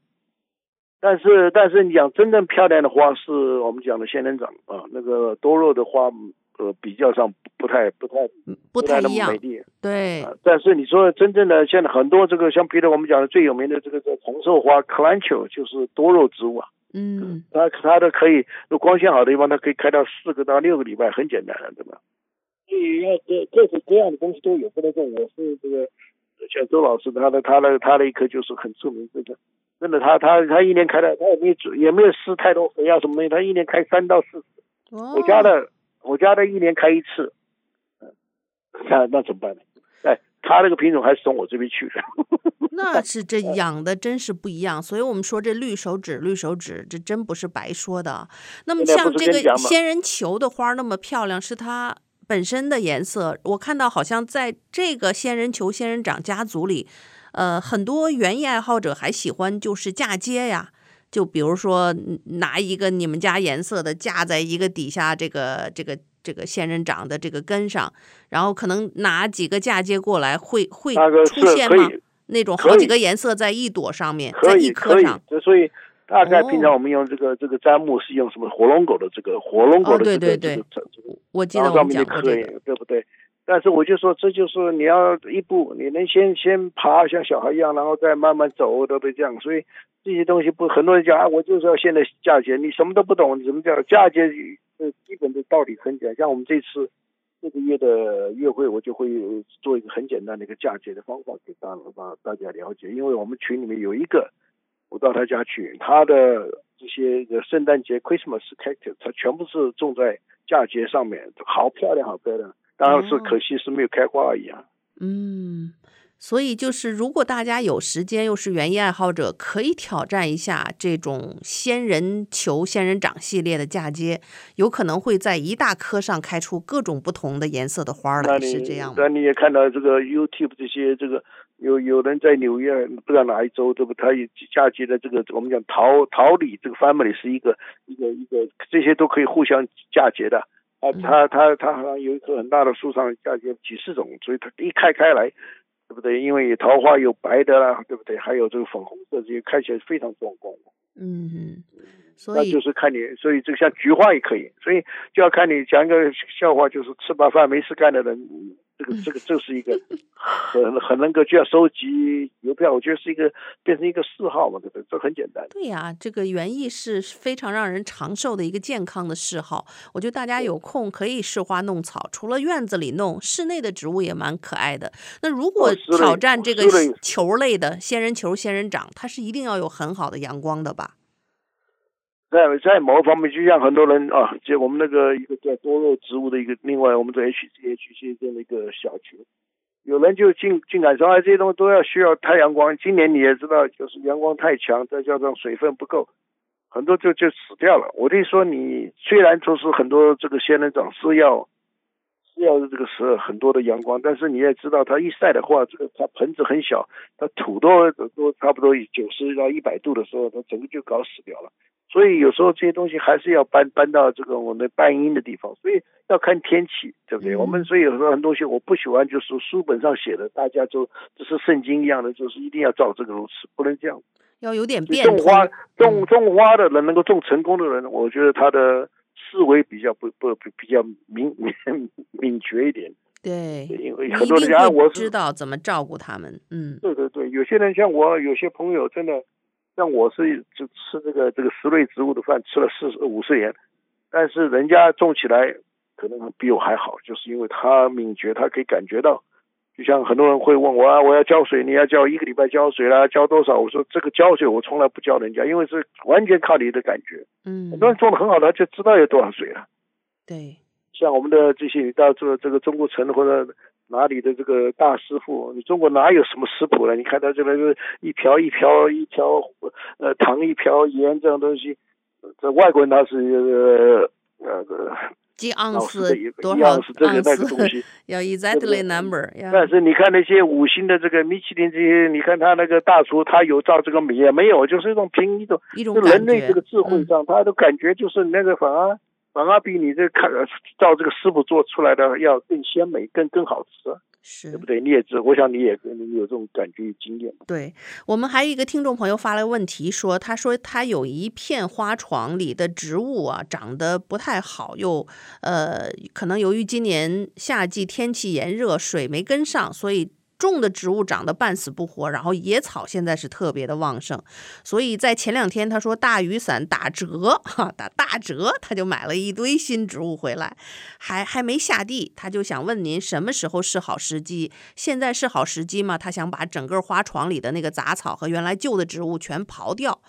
但是但是你讲真正漂亮的花是我们讲的仙人掌啊，那个多肉的花呃比较上不太不太不太那么美丽。对、啊，但是你说真正的现在很多这个像比如我们讲的最有名的这个叫红寿花 calendula 就是多肉植物啊。嗯，它它的可以，如果光线好的地方，它可以开到四个到六个礼拜，很简单的，对吧？所以要各各种各样的东西都有，不能说我是这个像周老师，他的他的他的一棵就是很著名，这个真的，他他他一年开的，他也没有也没有施太多肥啊什么东西，他一年开三到四次。哦。我家的我家的一年开一次，嗯，那那怎么办呢？哎，他那个品种还是从我这边去的。*laughs* 那是这养的真是不一样，所以我们说这绿手指绿手指，这真不是白说的。那么像这个仙人球的花那么漂亮，是它本身的颜色。我看到好像在这个仙人球仙人掌家族里，呃，很多园艺爱好者还喜欢就是嫁接呀，就比如说拿一个你们家颜色的架在一个底下，这个这个这个仙人掌的这个根上，然后可能拿几个嫁接过来，会会出现吗？那种好几个颜色在一朵上面，在一棵上，所以大概平常我们用这个、哦、这个砧木是用什么火龙果的这个火龙果的这个、哦、对对对，这个我记得我们讲过这个，对不对？但是我就说这就是你要一步，你能先先爬像小孩一样，然后再慢慢走，都不？这样，所以这些东西不很多人讲啊，我就是要现在嫁接，你什么都不懂，你怎么叫嫁接？这基本的道理很简单，像我们这次。这个月的月会，我就会做一个很简单的一个嫁接的方法给大让大家了解。因为我们群里面有一个，我到他家去，他的这些个圣诞节 Christmas cactus，他全部是种在嫁接上面，好漂亮，好漂亮。当然是可惜是没有开花而已啊。嗯。所以就是，如果大家有时间，又是园艺爱好者，可以挑战一下这种仙人球、仙人掌系列的嫁接，有可能会在一大棵上开出各种不同的颜色的花来，是这样吗？那你也看到这个 YouTube 这些，这个有有人在纽约，不知道哪一州，对不？他也嫁接的这个，我们讲桃桃李这个 family 是一个一个一个，这些都可以互相嫁接的。啊，它它它好像有一棵很大的树上大概几十种，所以它一开开来。对不对？因为桃花有白的啦，对不对？还有这个粉红色，这些看起来非常壮观。嗯嗯，所以那就是看你，所以这个像菊花也可以，所以就要看你讲一个笑话，就是吃饱饭没事干的人。这个这个这是一个很很能够就要收集邮票，我觉得是一个变成一个嗜好嘛，对不对？这很简单。对呀，这个园艺是非常让人长寿的一个健康的嗜好。我觉得大家有空可以试花弄草，除了院子里弄，室内的植物也蛮可爱的。那如果挑战这个球类的仙人球、仙人掌，它是一定要有很好的阳光的吧？在在某方面，就像很多人啊，就我们那个一个叫多肉植物的一个，另外我们在 H C H C 这样的一个小群，有人就竟竟敢说，哎，这些东西都要需要太阳光。今年你也知道，就是阳光太强，再加上水分不够，很多就就死掉了。我就说，你虽然说是很多这个仙人掌是要是要这个是很多的阳光，但是你也知道，它一晒的话，这个它盆子很小，它土都都差不多九十到一百度的时候，它整个就搞死掉了。所以有时候这些东西还是要搬搬到这个我们半阴的地方，所以要看天气，对不对？嗯、我们所以有时候很多东西我不喜欢，就是书本上写的，大家就这是圣经一样的，就是一定要照这个如此，不能这样。要有点变。种花种种花的人能够种成功的人，我觉得他的思维比较不不比较敏敏敏觉一点。对，因为很多人家我知道怎么照顾他们。嗯，对对对，有些人像我，有些朋友真的。像我是就吃这个这个石类植物的饭吃了四十五十年，但是人家种起来可能比我还好，就是因为他敏觉，他可以感觉到，就像很多人会问我啊，我要浇水，你要浇一个礼拜浇水啦，浇多少？我说这个浇水我从来不教人家，因为是完全靠你的感觉。嗯，很多人种的很好的，就知道有多少水了。对，像我们的这些，你到这个这个中国城或者哪里的这个大师傅，你中国哪有什么食谱了？你看他这边是一瓢一瓢一瓢呃糖一瓢盐这样东西，这外国人他是呃呃。几盎司多少盎司？这个那个东西 *laughs* 要 exactly number。但是你看那些五星的这个米其林这些，你看他那个大厨，他有照这个米没有？就是一种凭一种一种人类这个智慧上，嗯、他的感觉就是那个反而反而比你这看照这个师傅做出来的要更鲜美、更更好吃。是对不对？你也知，我想你也你有这种感觉经验。对，我们还有一个听众朋友发来问题说，他说他有一片花床里的植物啊，长得不太好，又呃，可能由于今年夏季天气炎热，水没跟上，所以。种的植物长得半死不活，然后野草现在是特别的旺盛，所以在前两天他说大雨伞打折，哈，打大折，他就买了一堆新植物回来，还还没下地，他就想问您什么时候是好时机？现在是好时机吗？他想把整个花床里的那个杂草和原来旧的植物全刨掉。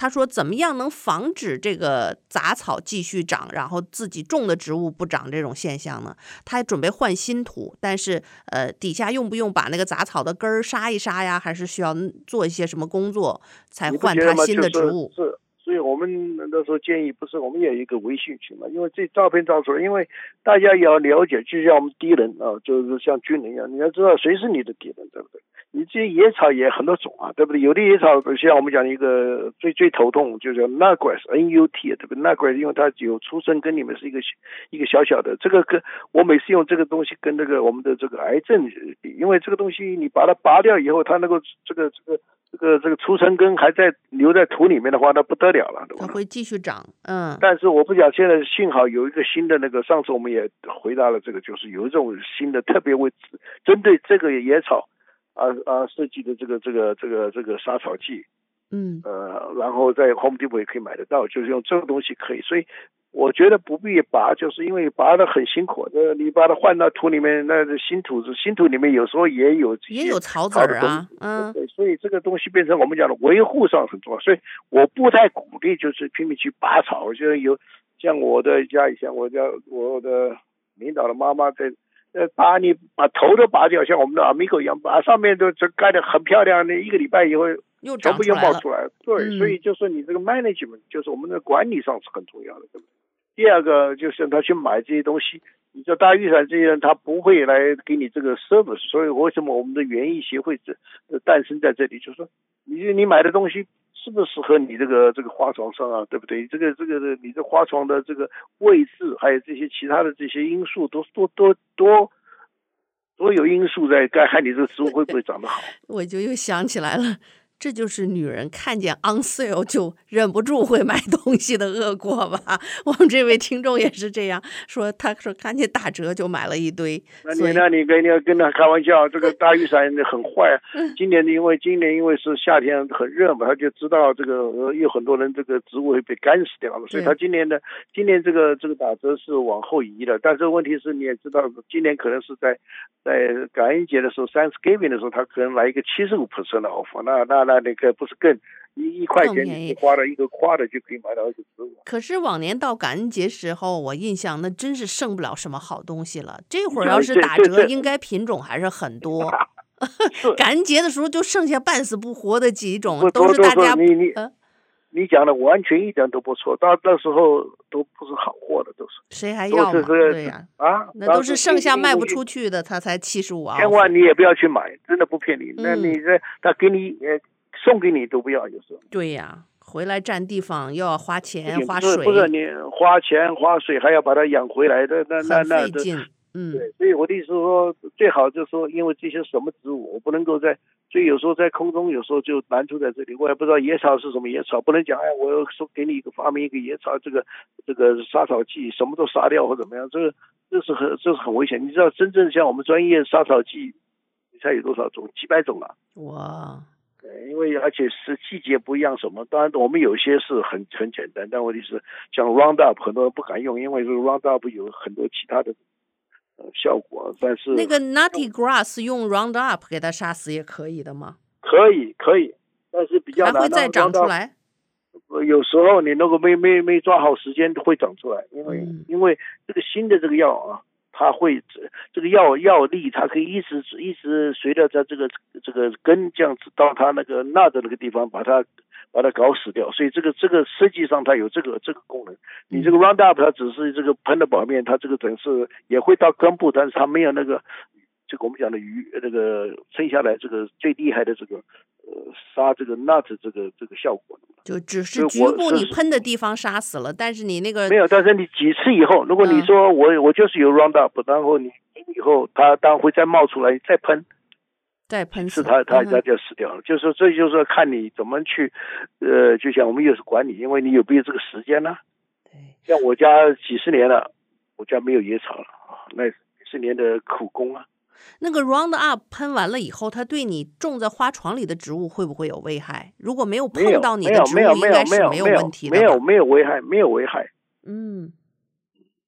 他说怎么样能防止这个杂草继续长，然后自己种的植物不长这种现象呢？他还准备换新土，但是呃底下用不用把那个杂草的根儿杀一杀呀？还是需要做一些什么工作才换他新的植物？是，所以我们那时候建议，不是我们有一个微信群嘛？因为这照片照出来，因为大家也要了解，就像我们敌人啊，就是像军人一样，你要知道谁是你的敌人，对不对？你这些野草也很多种啊，对不对？有的野草像我们讲的一个最最头痛，就叫 nutgrass，N-U-T，对不对？nutgrass，因为它有出生跟你们是一个小一个小小的，这个跟我每次用这个东西跟那个我们的这个癌症比，因为这个东西你把它拔掉以后，它那个这个这个这个这个除尘根还在留在土里面的话，那不得了了，它会继续长，嗯。但是我不讲，现在幸好有一个新的那个，上次我们也回答了这个，就是有一种新的特别为针对这个野草。啊啊！设计的这个这个这个这个杀草剂，嗯呃，然后在 Home Depot 也可以买得到，就是用这个东西可以，所以我觉得不必拔，就是因为拔的很辛苦。那你把它换到土里面，那新土子新土里面有时候也有也有草籽儿啊，嗯，对，所以这个东西变成我们讲的维护上很重要，所以我不太鼓励就是拼命去拔草。我觉得有像我的家以前，我家我的领导的妈妈在。呃，把你把头都拔掉，像我们的 Amigo 一样，把上面都这盖的很漂亮。那一个礼拜以后，又全部又冒出来了。对，嗯、所以就是你这个 management，就是我们的管理上是很重要的，对不对？第二个就是他去买这些东西，你说大玉山这些人他不会来给你这个 service，所以为什么我们的园艺协会这诞生在这里？就是说，你你买的东西。适不适合你这个这个花床上啊？对不对？这个这个，你这花床的这个位置，还有这些其他的这些因素，都多多多多有因素在，该看你这个植物会不会长得好。*laughs* 我就又想起来了。这就是女人看见 on sale 就忍不住会买东西的恶果吧？我们这位听众也是这样说，他说看见打折就买了一堆。那你那你跟你跟他开玩笑，这个大雨伞很坏。今年因为今年因为是夏天很热嘛，他就知道这个有很多人这个植物会被干死掉了，所以他今年的今年这个这个打折是往后移的。但是问题是你也知道，今年可能是在在感恩节的时候，Thanksgiving 的时候，他可能来一个七十五 percent 的 offer，那那。那那个不是更一一块钱你花了一个花的就可以买到一个植物。可是往年到感恩节时候，我印象那真是剩不了什么好东西了。这会儿要是打折，应该品种还是很多。*laughs* 感恩节的时候就剩下半死不活的几种，都是大家。你你你讲的完全一点都不错，到那时候都不是好货的，都是。谁还要嘛？对呀，啊，那都是剩下卖不出去的，他才七十五啊。千万你也不要去买，真的不骗你。那你这他给你呃。送给你都不要，有时候。对呀，回来占地方又要花钱花水。不是你花钱花水还要把它养回来的，那那那费劲。嗯。对，所以我的意思是说，最好就是说，因为这些什么植物，我不能够在，所以有时候在空中，有时候就难处在这里。我也不知道野草是什么野草，不能讲哎，我要说给你一个发明一个野草，这个这个杀草剂什么都杀掉或怎么样，这个这是很这是很危险。你知道，真正像我们专业杀草剂，你猜有多少种？几百种啊！哇。因为而且是季节不一样，什么当然我们有些是很很简单，但问题是像 Roundup 很多人不敢用，因为这个 Roundup 有很多其他的呃效果，但是那个 Nutty Grass 用 Roundup 给它杀死也可以的吗？可以可以，但是比较难。还会再长出来？有时候你那个没没没抓好时间，会长出来，因为、嗯、因为这个新的这个药啊，它会这个药药力，它可以一直一直随着它这个这个根这样子到它那个 nut 的那个地方，把它把它搞死掉。所以这个这个实际上它有这个这个功能。你这个 Roundup 它只是这个喷的表面，它这个等是也会到根部，但是它没有那个。这个我们讲的鱼，那个生下来这个最厉害的这个呃杀这个 nut 这个这个效果，就只是局部你喷的地方杀死了，但是你那个没有，但是你几次以后，如果你说我、嗯、我就是有 Roundup，然后你以后它当然会再冒出来再喷，再喷是它它它就死掉了。嗯、就是说这就是看你怎么去呃，就像我们又是管理，因为你有没有这个时间呢？对，像我家几十年了，我家没有野草了啊，那几十年的苦功啊。那个 Roundup 喷完了以后，它对你种在花床里的植物会不会有危害？如果没有碰到你的植物，应该是没有问题的。没有没有危害，没有危害。嗯，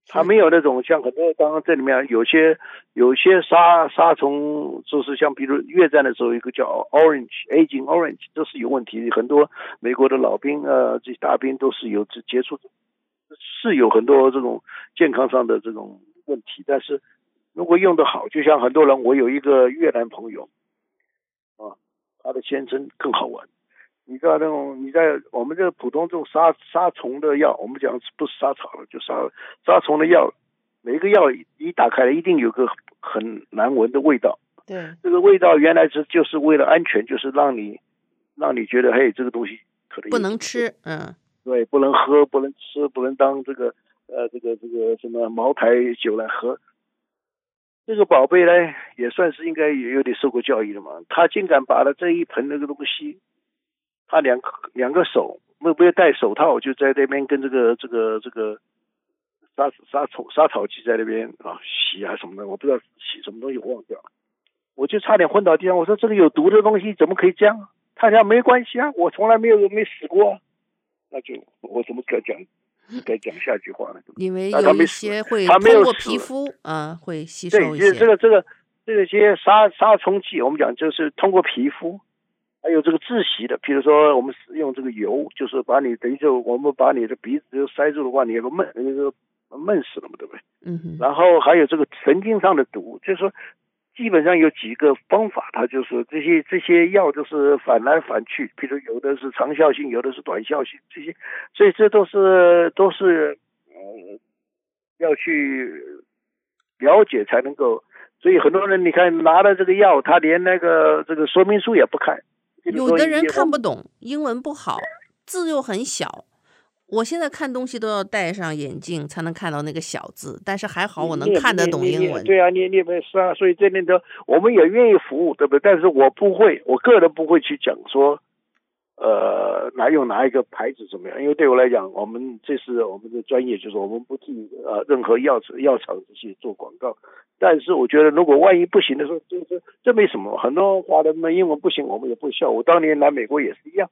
它没有那种像很多刚刚这里面有些有些杀杀虫，就是像比如越战的时候，一个叫 Orange Agent Orange，这是有问题。很多美国的老兵呃，这些大兵都是有接触，是有很多这种健康上的这种问题，但是。如果用得好，就像很多人，我有一个越南朋友，啊，他的先生更好玩。你知道那种你在我们这个普通这种杀杀虫的药，我们讲不是杀草了，就杀杀虫的药，每一个药一打开来，一定有个很难闻的味道。对，这个味道原来是就是为了安全，就是让你让你觉得嘿，这个东西可能不能吃，嗯，对，不能喝，不能吃，不能当这个呃这个这个什么茅台酒来喝。这个宝贝呢，也算是应该也有点受过教育的嘛。他竟敢把了这一盆那个东西，他两两个手没没有戴手套，就在那边跟这个这个这个杀杀虫杀草剂在那边啊洗啊什么的，我不知道洗什么东西，我忘掉了。我就差点昏倒地上。我说这个有毒的东西怎么可以这样？他讲没关系啊，我从来没有没死过啊。那就我怎么敢讲？*laughs* 该讲下句话了，因为有一些会通过皮肤啊，会吸收一些。对，这个这个这些杀杀虫剂，我们讲就是通过皮肤，还有这个窒息的，比如说我们使用这个油，就是把你等于就我们把你的鼻子就塞住的话，你有个闷那个闷死了嘛，对不对？嗯哼。然后还有这个神经上的毒，就是说。基本上有几个方法，它就是这些这些药就是反来反去，比如有的是长效性，有的是短效性，这些，所以这都是都是呃要去了解才能够。所以很多人你看拿了这个药，他连那个这个说明书也不看。有的人看不懂，英文不好，字又很小。我现在看东西都要戴上眼镜才能看到那个小字，但是还好我能看得懂英文。对啊，你你们是啊，所以这里头我们也愿意服务，对不对？但是我不会，我个人不会去讲说，呃，哪用哪一个牌子怎么样？因为对我来讲，我们这是我们的专业，就是我们不替呃任何药药厂这些做广告。但是我觉得，如果万一不行的时候，这这这没什么，很多华人们英文不行，我们也不笑。我当年来美国也是一样。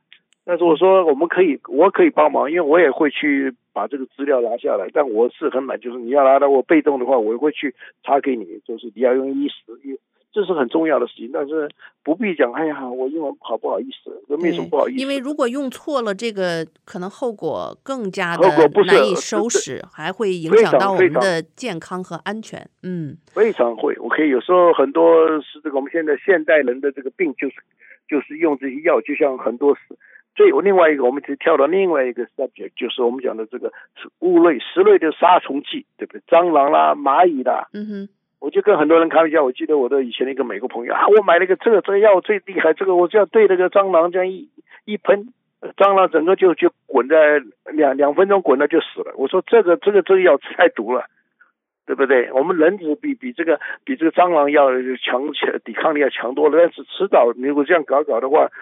但是我说我们可以，我可以帮忙，因为我也会去把这个资料拿下来。但我是很满，就是你要拿到我被动的话，我会去查给你，就是你要用意思，这是很重要的事情。但是不必讲，哎呀，我英文好不好意思，这没什么不好意思。因为如果用错了，这个可能后果更加的难以收拾，还会影响到我们的健康和安全。嗯，非常会。我可以有时候很多是这个我们现在现代人的这个病，就是就是用这些药，就像很多是。所以，我另外一个，我们就跳到另外一个 subject，就是我们讲的这个物类、食类的杀虫剂，对不对？蟑螂啦、蚂蚁啦。嗯哼。我就跟很多人开玩笑，我记得我的以前的一个美国朋友啊，我买了一个这个这个药最厉害，这个我只要对那个蟑螂这样一一喷，蟑螂整个就就滚在两两分钟滚了就死了。我说这个这个这个药太毒了，对不对？我们人体比比这个比这个蟑螂要强，抵抗力要强多了。但是迟早你如果这样搞搞的话。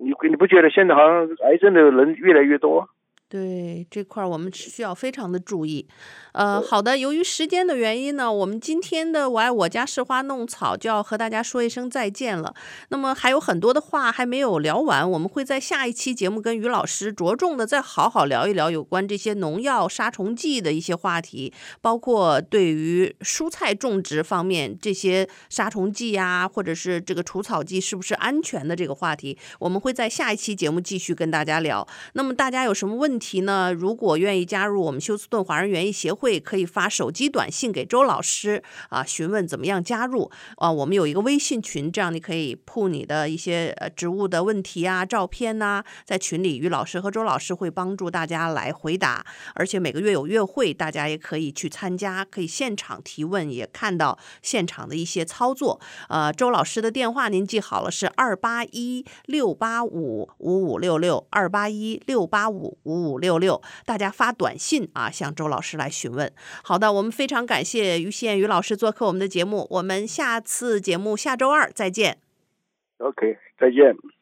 你你不觉得现在好像癌症的人越来越多？对这块儿我们需要非常的注意。呃，好的，由于时间的原因呢，我们今天的我爱我家是花弄草就要和大家说一声再见了。那么还有很多的话还没有聊完，我们会在下一期节目跟于老师着重的再好好聊一聊有关这些农药杀虫剂的一些话题，包括对于蔬菜种植方面这些杀虫剂呀，或者是这个除草剂是不是安全的这个话题，我们会在下一期节目继续跟大家聊。那么大家有什么问题？题呢？如果愿意加入我们休斯顿华人园艺协会，可以发手机短信给周老师啊，询问怎么样加入啊。我们有一个微信群，这样你可以铺你的一些呃植物的问题啊、照片呐、在群里，于老师和周老师会帮助大家来回答。而且每个月有月会，大家也可以去参加，可以现场提问，也看到现场的一些操作。呃，周老师的电话您记好了，是二八一六八五五五六六二八一六八五五五。五六六，大家发短信啊，向周老师来询问。好的，我们非常感谢于宪于老师做客我们的节目，我们下次节目下周二再见。OK，再见。